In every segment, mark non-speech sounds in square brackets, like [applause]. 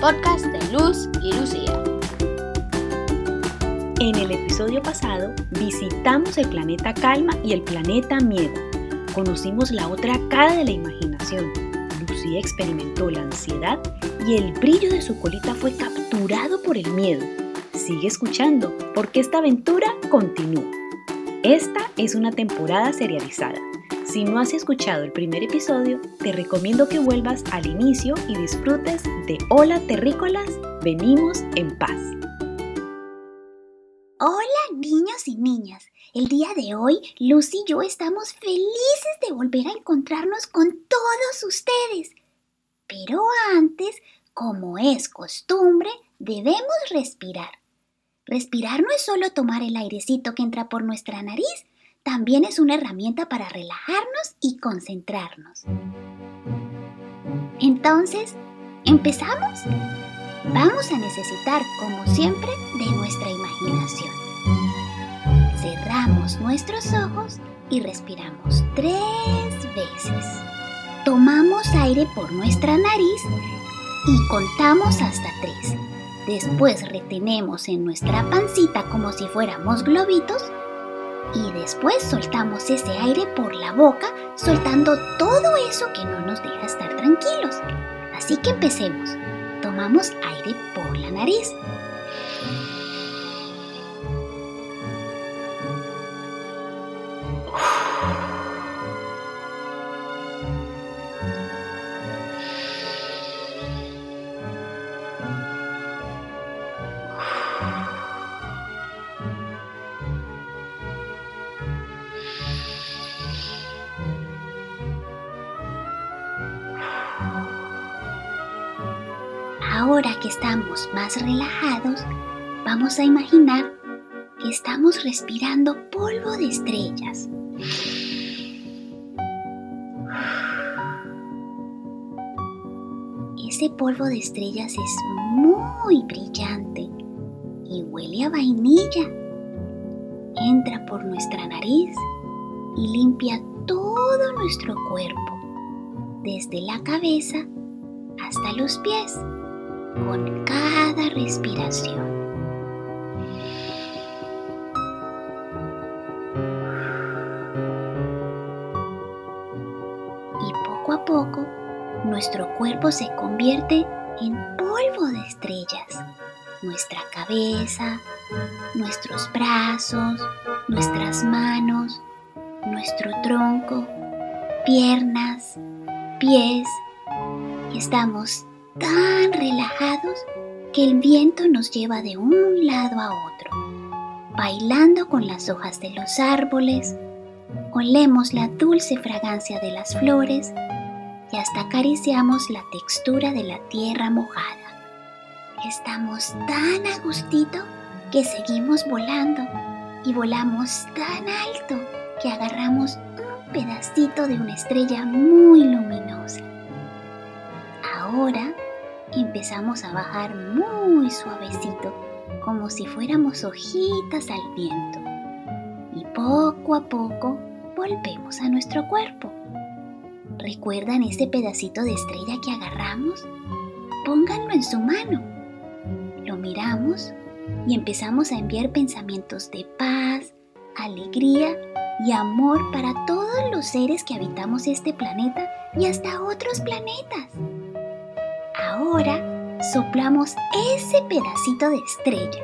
podcast de Luz y Lucía. En el episodio pasado visitamos el planeta Calma y el planeta Miedo. Conocimos la otra cara de la imaginación. Lucía experimentó la ansiedad y el brillo de su colita fue capturado por el miedo. Sigue escuchando porque esta aventura continúa. Esta es una temporada serializada. Si no has escuchado el primer episodio, te recomiendo que vuelvas al inicio y disfrutes de Hola Terrícolas, venimos en paz. Hola niños y niñas. El día de hoy, Lucy y yo estamos felices de volver a encontrarnos con todos ustedes. Pero antes, como es costumbre, debemos respirar. Respirar no es solo tomar el airecito que entra por nuestra nariz, también es una herramienta para relajarnos y concentrarnos. Entonces, ¿empezamos? Vamos a necesitar, como siempre, de nuestra imaginación. Cerramos nuestros ojos y respiramos tres veces. Tomamos aire por nuestra nariz y contamos hasta tres. Después retenemos en nuestra pancita como si fuéramos globitos y después soltamos ese aire por la boca, soltando todo eso que no nos deja estar tranquilos. Así que empecemos. Tomamos aire por la nariz. Ahora que estamos más relajados, vamos a imaginar que estamos respirando polvo de estrellas. Ese polvo de estrellas es muy brillante y huele a vainilla. Entra por nuestra nariz y limpia todo nuestro cuerpo, desde la cabeza hasta los pies con cada respiración. Y poco a poco, nuestro cuerpo se convierte en polvo de estrellas. Nuestra cabeza, nuestros brazos, nuestras manos, nuestro tronco, piernas, pies. Estamos tan relajados que el viento nos lleva de un lado a otro, bailando con las hojas de los árboles, olemos la dulce fragancia de las flores y hasta acariciamos la textura de la tierra mojada. Estamos tan a gustito que seguimos volando y volamos tan alto que agarramos un pedacito de una estrella muy luminosa. Ahora empezamos a bajar muy suavecito, como si fuéramos hojitas al viento. Y poco a poco volvemos a nuestro cuerpo. ¿Recuerdan ese pedacito de estrella que agarramos? Pónganlo en su mano. Lo miramos y empezamos a enviar pensamientos de paz, alegría y amor para todos los seres que habitamos este planeta y hasta otros planetas. Ahora soplamos ese pedacito de estrella.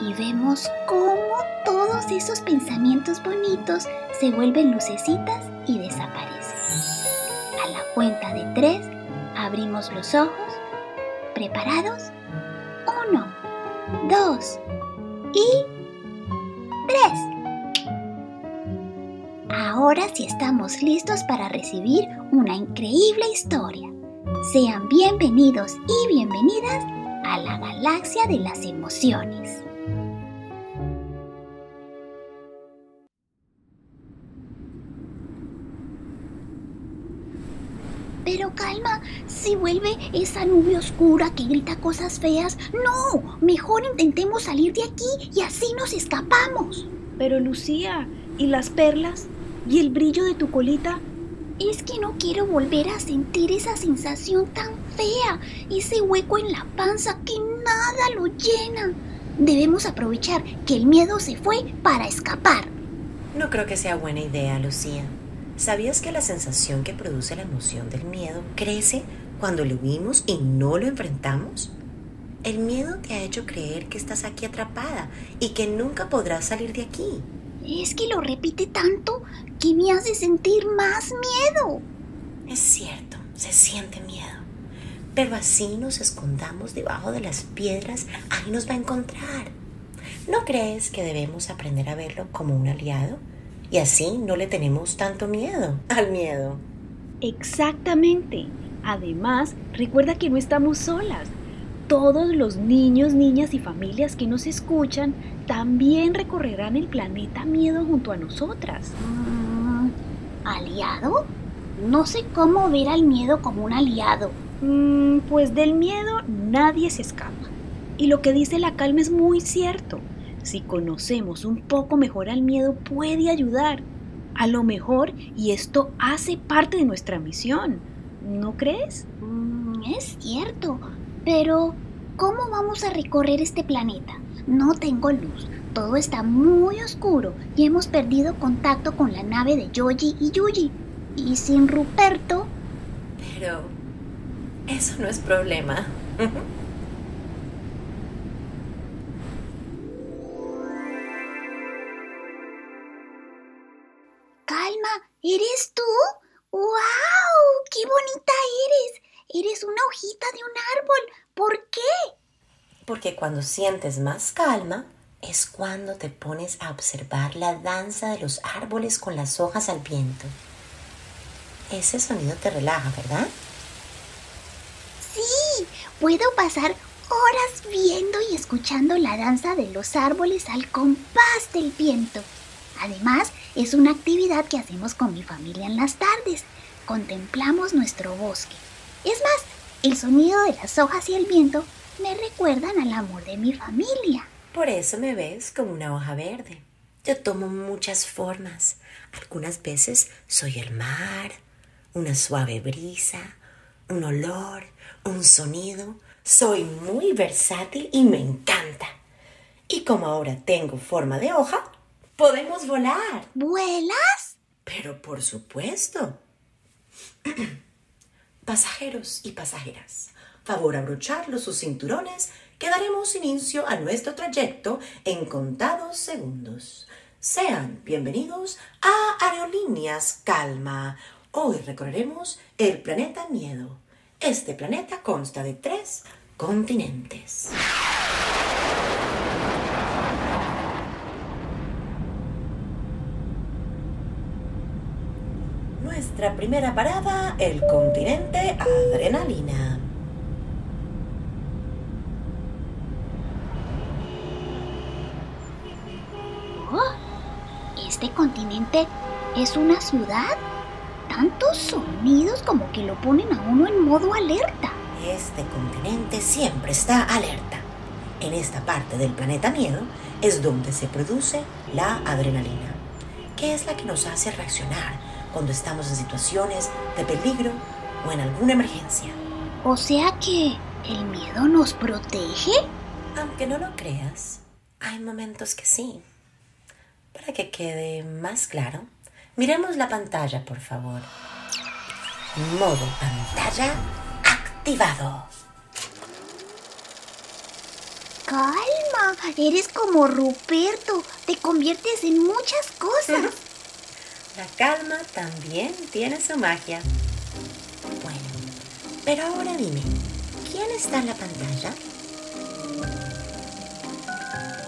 Y vemos cómo todos esos pensamientos bonitos se vuelven lucecitas y desaparecen. A la cuenta de tres, abrimos los ojos. ¿Preparados? Uno, dos y Ahora sí estamos listos para recibir una increíble historia. Sean bienvenidos y bienvenidas a la galaxia de las emociones. Pero calma, si vuelve esa nube oscura que grita cosas feas, no, mejor intentemos salir de aquí y así nos escapamos. Pero Lucía, ¿y las perlas? ¿Y el brillo de tu colita? Es que no quiero volver a sentir esa sensación tan fea, ese hueco en la panza que nada lo llena. Debemos aprovechar que el miedo se fue para escapar. No creo que sea buena idea, Lucía. ¿Sabías que la sensación que produce la emoción del miedo crece cuando lo huimos y no lo enfrentamos? El miedo te ha hecho creer que estás aquí atrapada y que nunca podrás salir de aquí. Es que lo repite tanto que me hace sentir más miedo. Es cierto, se siente miedo. Pero así nos escondamos debajo de las piedras, ahí nos va a encontrar. ¿No crees que debemos aprender a verlo como un aliado? Y así no le tenemos tanto miedo al miedo. Exactamente. Además, recuerda que no estamos solas. Todos los niños, niñas y familias que nos escuchan también recorrerán el planeta miedo junto a nosotras. Mm, ¿Aliado? No sé cómo ver al miedo como un aliado. Mm, pues del miedo nadie se escapa. Y lo que dice la calma es muy cierto. Si conocemos un poco mejor al miedo puede ayudar. A lo mejor, y esto hace parte de nuestra misión. ¿No crees? Mm, es cierto, pero ¿cómo vamos a recorrer este planeta? No tengo luz, todo está muy oscuro y hemos perdido contacto con la nave de Yoji y Yuji. Y sin Ruperto... Pero eso no es problema. [laughs] Calma, ¿eres tú? ¡Wow! ¡Qué bonita eres! Eres una hojita de un árbol. ¿Por qué? Porque cuando sientes más calma es cuando te pones a observar la danza de los árboles con las hojas al viento. Ese sonido te relaja, ¿verdad? Sí, puedo pasar horas viendo y escuchando la danza de los árboles al compás del viento. Además, es una actividad que hacemos con mi familia en las tardes. Contemplamos nuestro bosque. Es más, el sonido de las hojas y el viento me recuerdan al amor de mi familia. Por eso me ves como una hoja verde. Yo tomo muchas formas. Algunas veces soy el mar, una suave brisa, un olor, un sonido. Soy muy versátil y me encanta. Y como ahora tengo forma de hoja, podemos volar. ¿Vuelas? Pero por supuesto. [clears throat] Pasajeros y pasajeras, favor abrocharlos sus cinturones que daremos inicio a nuestro trayecto en contados segundos. Sean bienvenidos a Aerolíneas Calma. Hoy recorreremos el planeta Miedo. Este planeta consta de tres continentes. Nuestra primera parada, el continente Adrenalina. Oh, ¿este continente es una ciudad? Tantos sonidos como que lo ponen a uno en modo alerta. Este continente siempre está alerta. En esta parte del planeta miedo es donde se produce la adrenalina, que es la que nos hace reaccionar cuando estamos en situaciones de peligro o en alguna emergencia. O sea que el miedo nos protege. Aunque no lo creas, hay momentos que sí. Para que quede más claro, miremos la pantalla, por favor. Modo pantalla activado. Calma, eres como Ruperto, te conviertes en muchas cosas. [laughs] La calma también tiene su magia. Bueno, pero ahora dime, ¿quién está en la pantalla?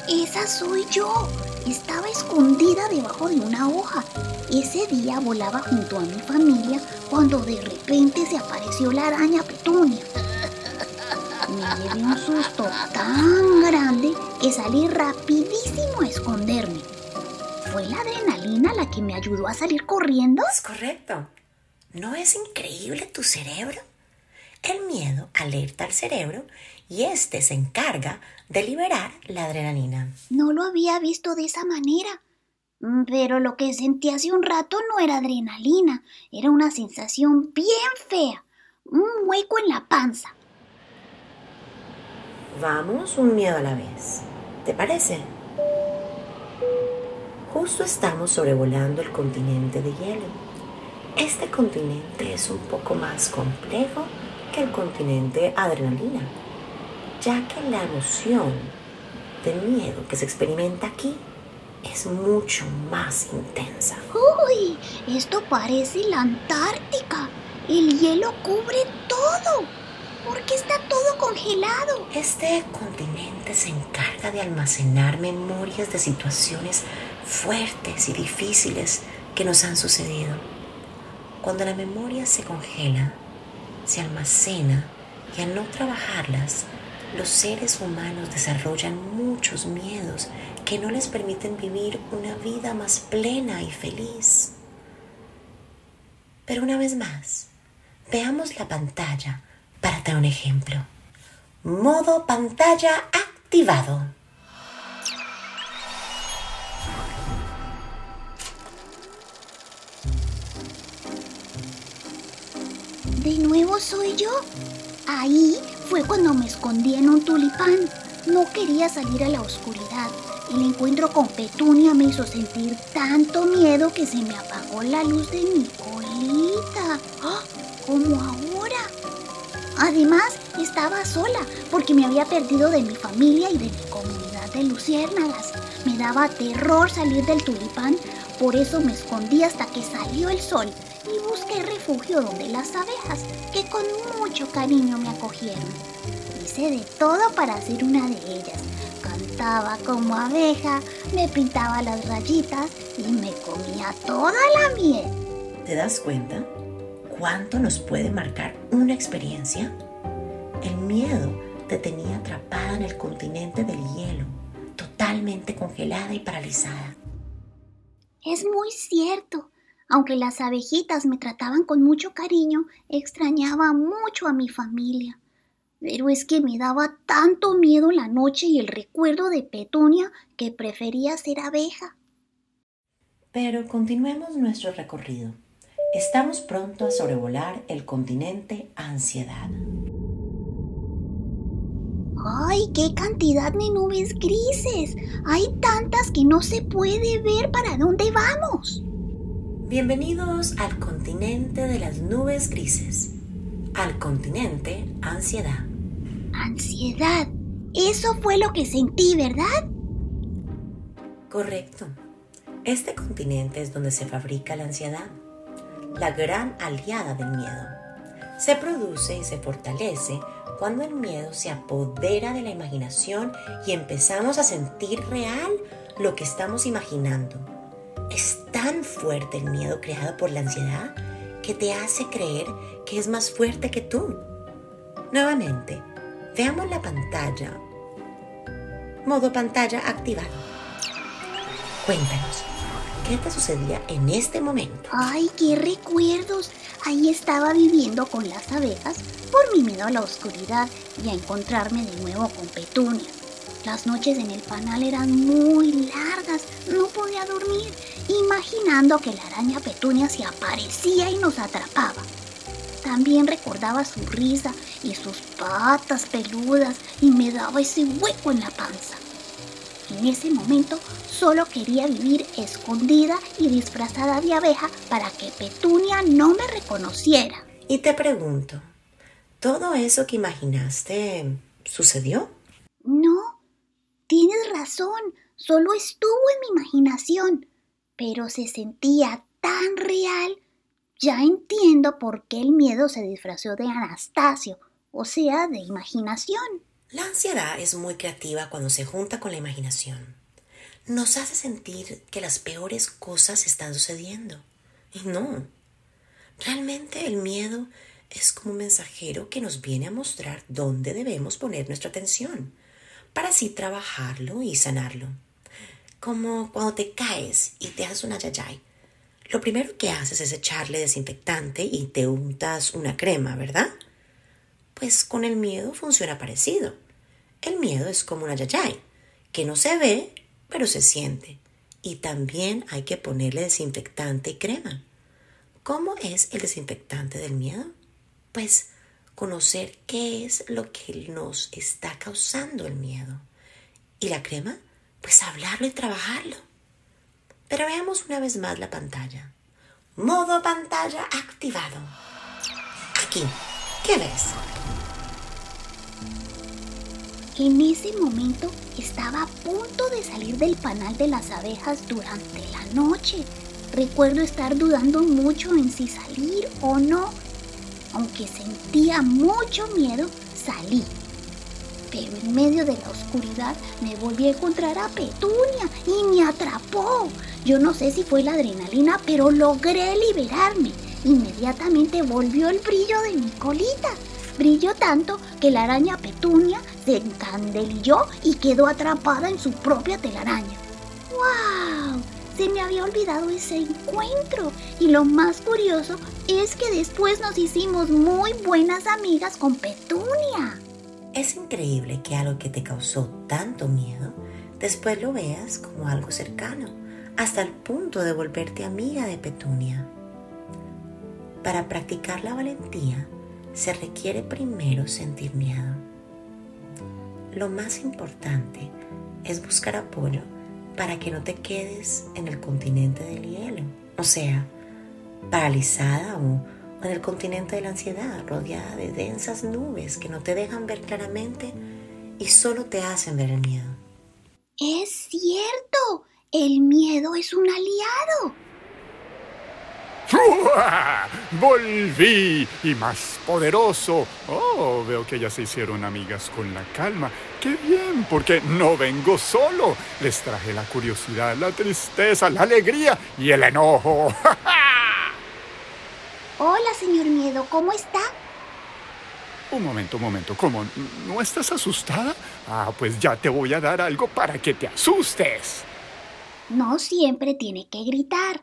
Esa soy yo. Estaba escondida debajo de una hoja. Ese día volaba junto a mi familia cuando de repente se apareció la araña petunia. Me llevé un susto tan grande que salí rapidísimo a esconderme. ¿Fue la adrenalina la que me ayudó a salir corriendo? Es correcto. ¿No es increíble tu cerebro? El miedo alerta al cerebro y éste se encarga de liberar la adrenalina. No lo había visto de esa manera. Mm, Pero lo que sentí hace un rato no era adrenalina, era una sensación bien fea, un hueco en la panza. Vamos un miedo a la vez. ¿Te parece? Justo estamos sobrevolando el continente de hielo. Este continente es un poco más complejo que el continente adrenalina, ya que la emoción del miedo que se experimenta aquí es mucho más intensa. Uy, esto parece la Antártica. El hielo cubre todo. ¿Por qué está todo congelado? Este continente se encarga de almacenar memorias de situaciones fuertes y difíciles que nos han sucedido. Cuando la memoria se congela, se almacena y al no trabajarlas, los seres humanos desarrollan muchos miedos que no les permiten vivir una vida más plena y feliz. Pero una vez más, veamos la pantalla para dar un ejemplo. Modo pantalla activado. De nuevo soy yo. Ahí fue cuando me escondí en un tulipán. No quería salir a la oscuridad. El encuentro con Petunia me hizo sentir tanto miedo que se me apagó la luz de mi colita. ¡Ah! Como ahora. Además, estaba sola porque me había perdido de mi familia y de mi comunidad de luciérnagas. Me daba terror salir del tulipán, por eso me escondí hasta que salió el sol y busqué refugio donde las abejas, que con mucho cariño me acogieron. Hice de todo para ser una de ellas. Cantaba como abeja, me pintaba las rayitas y me comía toda la miel. ¿Te das cuenta cuánto nos puede marcar una experiencia? El miedo te tenía atrapada en el continente del hielo, totalmente congelada y paralizada. Es muy cierto. Aunque las abejitas me trataban con mucho cariño, extrañaba mucho a mi familia. Pero es que me daba tanto miedo la noche y el recuerdo de Petunia que prefería ser abeja. Pero continuemos nuestro recorrido. Estamos pronto a sobrevolar el continente ansiedad. ¡Ay, qué cantidad de nubes grises! Hay tantas que no se puede ver para dónde vamos. Bienvenidos al continente de las nubes grises, al continente ansiedad. Ansiedad. Eso fue lo que sentí, ¿verdad? Correcto. Este continente es donde se fabrica la ansiedad, la gran aliada del miedo. Se produce y se fortalece cuando el miedo se apodera de la imaginación y empezamos a sentir real lo que estamos imaginando. Es tan fuerte el miedo creado por la ansiedad que te hace creer que es más fuerte que tú. Nuevamente, veamos la pantalla. Modo pantalla activado. Cuéntanos, ¿qué te sucedía en este momento? ¡Ay, qué recuerdos! Ahí estaba viviendo con las abejas por mi miedo a la oscuridad y a encontrarme de nuevo con Petunia. Las noches en el panal eran muy largas, no podía dormir, imaginando que la araña Petunia se aparecía y nos atrapaba. También recordaba su risa y sus patas peludas y me daba ese hueco en la panza. En ese momento solo quería vivir escondida y disfrazada de abeja para que Petunia no me reconociera. Y te pregunto, ¿todo eso que imaginaste sucedió? No, tienes razón, solo estuvo en mi imaginación, pero se sentía tan real. Ya entiendo por qué el miedo se disfrazó de Anastasio, o sea, de imaginación. La ansiedad es muy creativa cuando se junta con la imaginación. Nos hace sentir que las peores cosas están sucediendo. Y no. Realmente el miedo es como un mensajero que nos viene a mostrar dónde debemos poner nuestra atención, para así trabajarlo y sanarlo. Como cuando te caes y te haces una yayay. Lo primero que haces es echarle desinfectante y te untas una crema, ¿verdad? Pues con el miedo funciona parecido. El miedo es como una yayay, que no se ve, pero se siente. y también hay que ponerle desinfectante y crema. ¿Cómo es el desinfectante del miedo? Pues conocer qué es lo que nos está causando el miedo. ¿Y la crema? Pues hablarlo y trabajarlo. Pero veamos una vez más la pantalla. Modo pantalla activado. Aquí, ¿qué ves? En ese momento estaba a punto de salir del panal de las abejas durante la noche. Recuerdo estar dudando mucho en si salir o no. Aunque sentía mucho miedo, salí. Pero en medio de la oscuridad me volví a encontrar a Petunia y me atrapó. Yo no sé si fue la adrenalina, pero logré liberarme. Inmediatamente volvió el brillo de mi colita. Brilló tanto que la araña Petunia se encandelilló y quedó atrapada en su propia telaraña. ¡Wow! Se me había olvidado ese encuentro. Y lo más curioso es que después nos hicimos muy buenas amigas con Petunia. Es increíble que algo que te causó tanto miedo, después lo veas como algo cercano, hasta el punto de volverte amiga de Petunia. Para practicar la valentía, se requiere primero sentir miedo. Lo más importante es buscar apoyo para que no te quedes en el continente del hielo, o sea, paralizada o, en el continente de la ansiedad, rodeada de densas nubes que no te dejan ver claramente y solo te hacen ver el miedo. Es cierto, el miedo es un aliado. [laughs] Volví y más poderoso. Oh, veo que ya se hicieron amigas con la calma. Qué bien, porque no vengo solo. Les traje la curiosidad, la tristeza, la alegría y el enojo. [laughs] Hola, señor Miedo, ¿cómo está? Un momento, un momento. ¿Cómo? ¿No estás asustada? Ah, pues ya te voy a dar algo para que te asustes. No siempre tiene que gritar.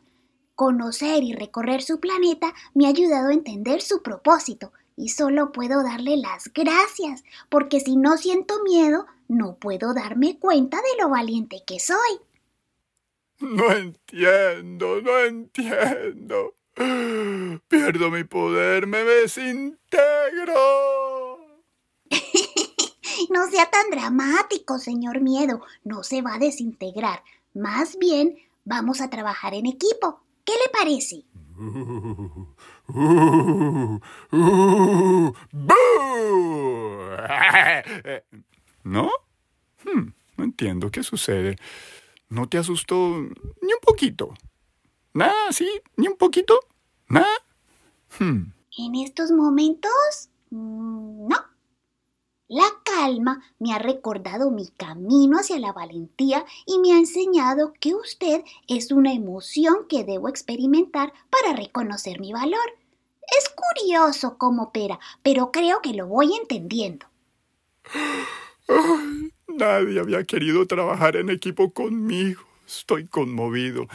Conocer y recorrer su planeta me ha ayudado a entender su propósito y solo puedo darle las gracias, porque si no siento miedo, no puedo darme cuenta de lo valiente que soy. No entiendo, no entiendo. Pierdo mi poder, me desintegro. [laughs] no sea tan dramático, señor Miedo. No se va a desintegrar. Más bien, vamos a trabajar en equipo. ¿Qué le parece? [laughs] ¿No? Hmm, no entiendo. ¿Qué sucede? ¿No te asustó ni un poquito? ¿Nada sí? ¿Ni un poquito? ¿Nada? Hmm. En estos momentos, mm, no. La calma me ha recordado mi camino hacia la valentía y me ha enseñado que usted es una emoción que debo experimentar para reconocer mi valor. Es curioso cómo opera, pero creo que lo voy entendiendo. nadie había querido trabajar en equipo conmigo. Estoy conmovido.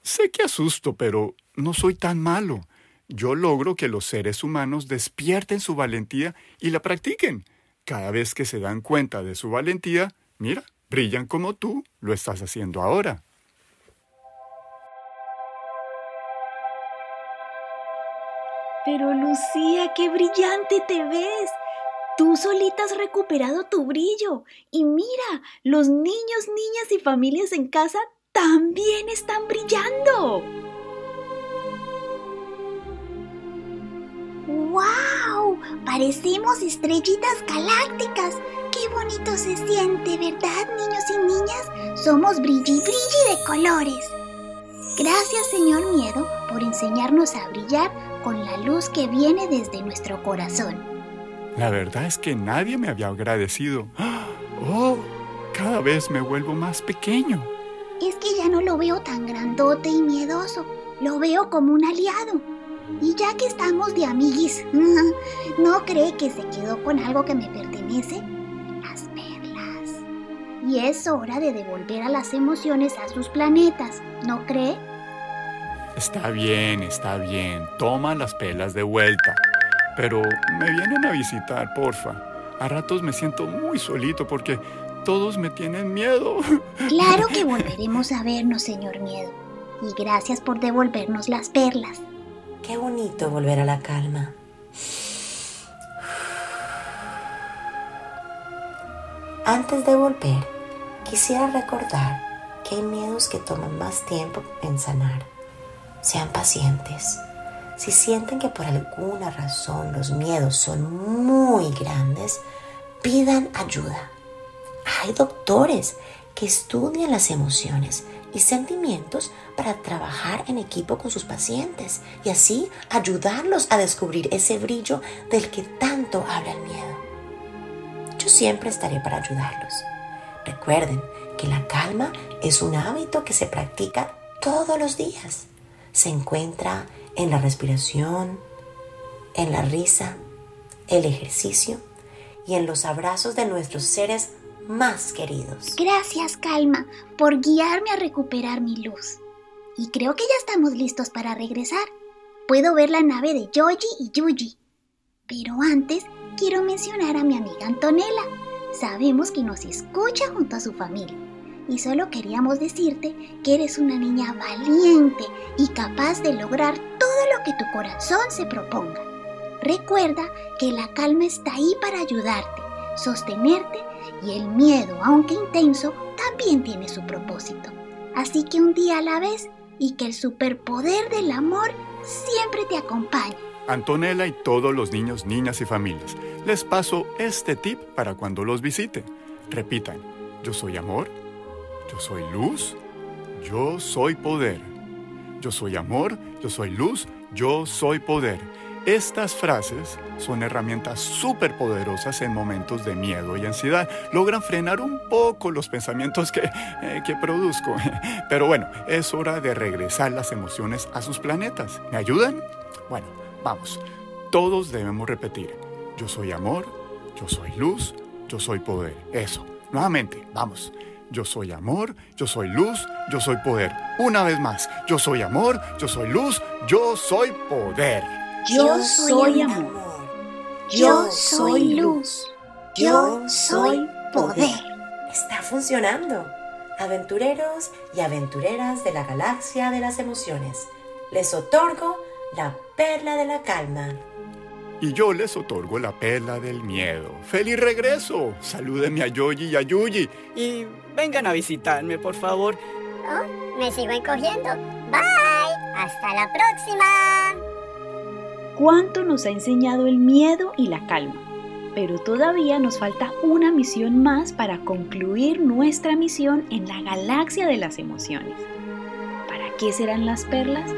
Sé que asusto, pero no soy tan malo. Yo logro que los seres humanos despierten su valentía y la practiquen. Cada vez que se dan cuenta de su valentía, mira, brillan como tú lo estás haciendo ahora. Pero Lucía, qué brillante te ves. Tú solita has recuperado tu brillo. Y mira, los niños, niñas y familias en casa también están brillando. ¡Wow! Parecemos estrellitas galácticas. ¡Qué bonito se siente, ¿verdad, niños y niñas? Somos brilli brilli de colores. Gracias, señor Miedo, por enseñarnos a brillar con la luz que viene desde nuestro corazón. La verdad es que nadie me había agradecido. ¡Oh! Cada vez me vuelvo más pequeño. Es que ya no lo veo tan grandote y miedoso. Lo veo como un aliado. Y ya que estamos de amiguis, [laughs] ¿no cree que se quedó con algo que me pertenece? Las perlas. Y es hora de devolver a las emociones a sus planetas, ¿no cree? Está bien, está bien. Toma las perlas de vuelta. Pero me vienen a visitar, porfa. A ratos me siento muy solito porque Todos me tienen miedo. [laughs] Claro que volveremos a vernos, señor Miedo. Y gracias por devolvernos las perlas. Qué bonito volver a la calma. Antes de volver, quisiera recordar que hay miedos que toman más tiempo en sanar. Sean pacientes. Si sienten que por alguna razón los miedos son muy grandes, pidan ayuda. Hay doctores que estudian las emociones y sentimientos para trabajar en equipo con sus pacientes y así ayudarlos a descubrir ese brillo del que tanto habla el miedo. Yo siempre estaré para ayudarlos. Recuerden que la calma es un hábito que se practica todos los días. Se encuentra en la respiración, en la risa, el ejercicio y en los abrazos de nuestros seres más queridos. Gracias, Calma, por guiarme a recuperar mi luz. Y creo que ya estamos listos para regresar. Puedo ver la nave de Yoji y Yuji. Pero antes quiero mencionar a mi amiga Antonella. Sabemos que nos escucha junto a su familia. Y solo queríamos decirte que eres una niña valiente y capaz de lograr todo lo que tu corazón se proponga. Recuerda que la calma está ahí para ayudarte, sostenerte y el miedo, aunque intenso, también tiene su propósito. Así que un día a la vez y que el superpoder del amor siempre te acompañe. Antonella y todos los niños, niñas y familias, les paso este tip para cuando los visite. Repitan, yo soy amor, yo soy luz, yo soy poder. Yo soy amor, yo soy luz, yo soy poder. Estas frases son herramientas súper poderosas en momentos de miedo y ansiedad. Logran frenar un poco los pensamientos que, eh, que produzco. [laughs] Pero bueno, es hora de regresar las emociones a sus planetas. ¿Me ayudan? Bueno, vamos. Todos debemos repetir. Yo soy amor, yo soy luz, yo soy poder. Eso. Nuevamente, vamos. Yo soy amor, yo soy luz, yo soy poder. Una vez más, yo soy amor, yo soy luz, yo soy poder. Yo soy amor. Yo soy luz. Yo soy poder. Está funcionando. Aventureros y aventureras de la galaxia de las emociones, les otorgo la perla de la calma. Y yo les otorgo la perla del miedo. ¡Feliz regreso! Salúdenme a Yoyi y a Yuyi. Y vengan a visitarme, por favor. Oh, me sigo encogiendo. Bye. Hasta la próxima. ¿Cuánto nos ha enseñado el miedo y la calma? Pero todavía nos falta una misión más para concluir nuestra misión en la galaxia de las emociones. ¿Para qué serán las perlas?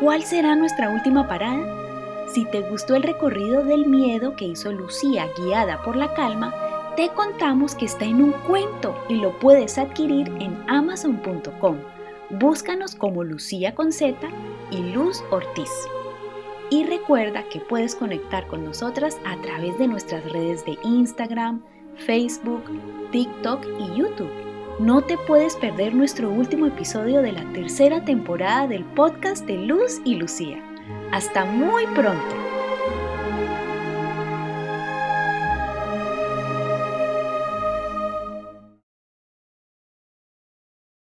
¿Cuál será nuestra última parada? Si te gustó el recorrido del miedo que hizo Lucía guiada por la calma, te contamos que está en un cuento y lo puedes adquirir en amazon.com. Búscanos como Lucía con y Luz Ortiz. Y recuerda que puedes conectar con nosotras a través de nuestras redes de Instagram, Facebook, TikTok y YouTube. No te puedes perder nuestro último episodio de la tercera temporada del podcast de Luz y Lucía. Hasta muy pronto.